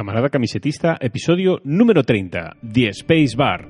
Camarada camisetista, episodio número 30, The Space Bar.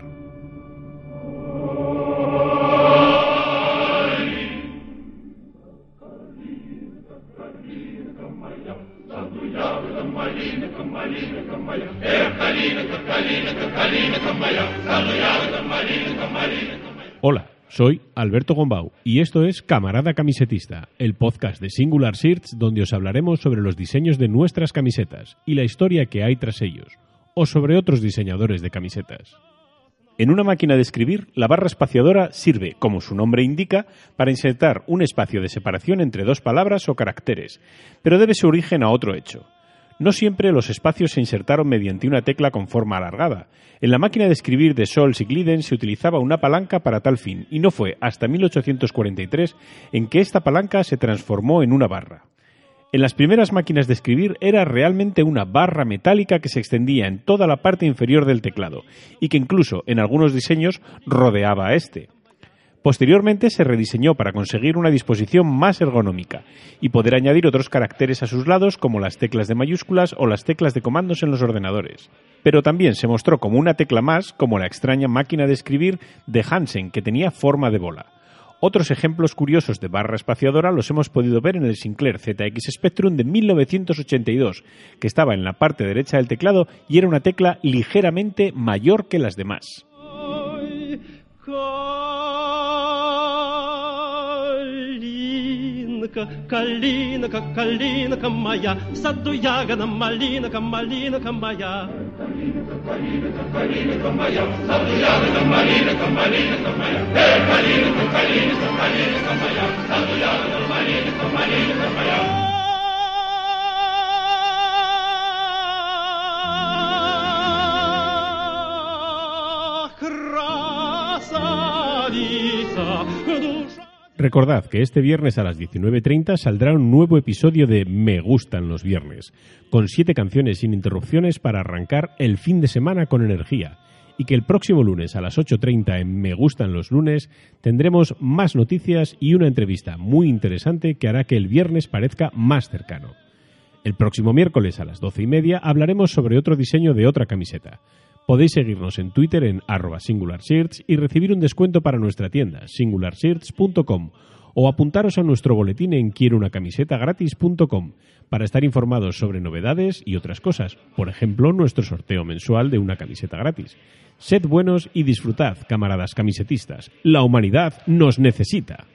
Hola, soy Alberto Gombau y esto es Camarada Camisetista, el podcast de Singular Shirts donde os hablaremos sobre los diseños de nuestras camisetas y la historia que hay tras ellos, o sobre otros diseñadores de camisetas. En una máquina de escribir, la barra espaciadora sirve, como su nombre indica, para insertar un espacio de separación entre dos palabras o caracteres, pero debe su origen a otro hecho. No siempre los espacios se insertaron mediante una tecla con forma alargada. En la máquina de escribir de Sols y Glidden se utilizaba una palanca para tal fin, y no fue hasta 1843 en que esta palanca se transformó en una barra. En las primeras máquinas de escribir era realmente una barra metálica que se extendía en toda la parte inferior del teclado, y que incluso en algunos diseños rodeaba a este. Posteriormente se rediseñó para conseguir una disposición más ergonómica y poder añadir otros caracteres a sus lados como las teclas de mayúsculas o las teclas de comandos en los ordenadores. Pero también se mostró como una tecla más como la extraña máquina de escribir de Hansen que tenía forma de bola. Otros ejemplos curiosos de barra espaciadora los hemos podido ver en el Sinclair ZX Spectrum de 1982, que estaba en la parte derecha del teclado y era una tecla ligeramente mayor que las demás. Калинка, калинка моя, саду ягода малинка, малинка моя. Калинка, калинка, калинка моя, саду ягода малинка, малинка моя. Эй, калинка, калинка, калинка моя, в саду ягода малинка, малинка моя. Красавица, душа Recordad que este viernes a las 19.30 saldrá un nuevo episodio de Me gustan los viernes, con siete canciones sin interrupciones para arrancar el fin de semana con energía. Y que el próximo lunes a las 8.30 en Me gustan los lunes tendremos más noticias y una entrevista muy interesante que hará que el viernes parezca más cercano. El próximo miércoles a las 12 y media hablaremos sobre otro diseño de otra camiseta. Podéis seguirnos en Twitter en arroba y recibir un descuento para nuestra tienda singularshirts.com o apuntaros a nuestro boletín en quierounacamisetagratis.com para estar informados sobre novedades y otras cosas, por ejemplo, nuestro sorteo mensual de una camiseta gratis. Sed buenos y disfrutad, camaradas camisetistas. La humanidad nos necesita.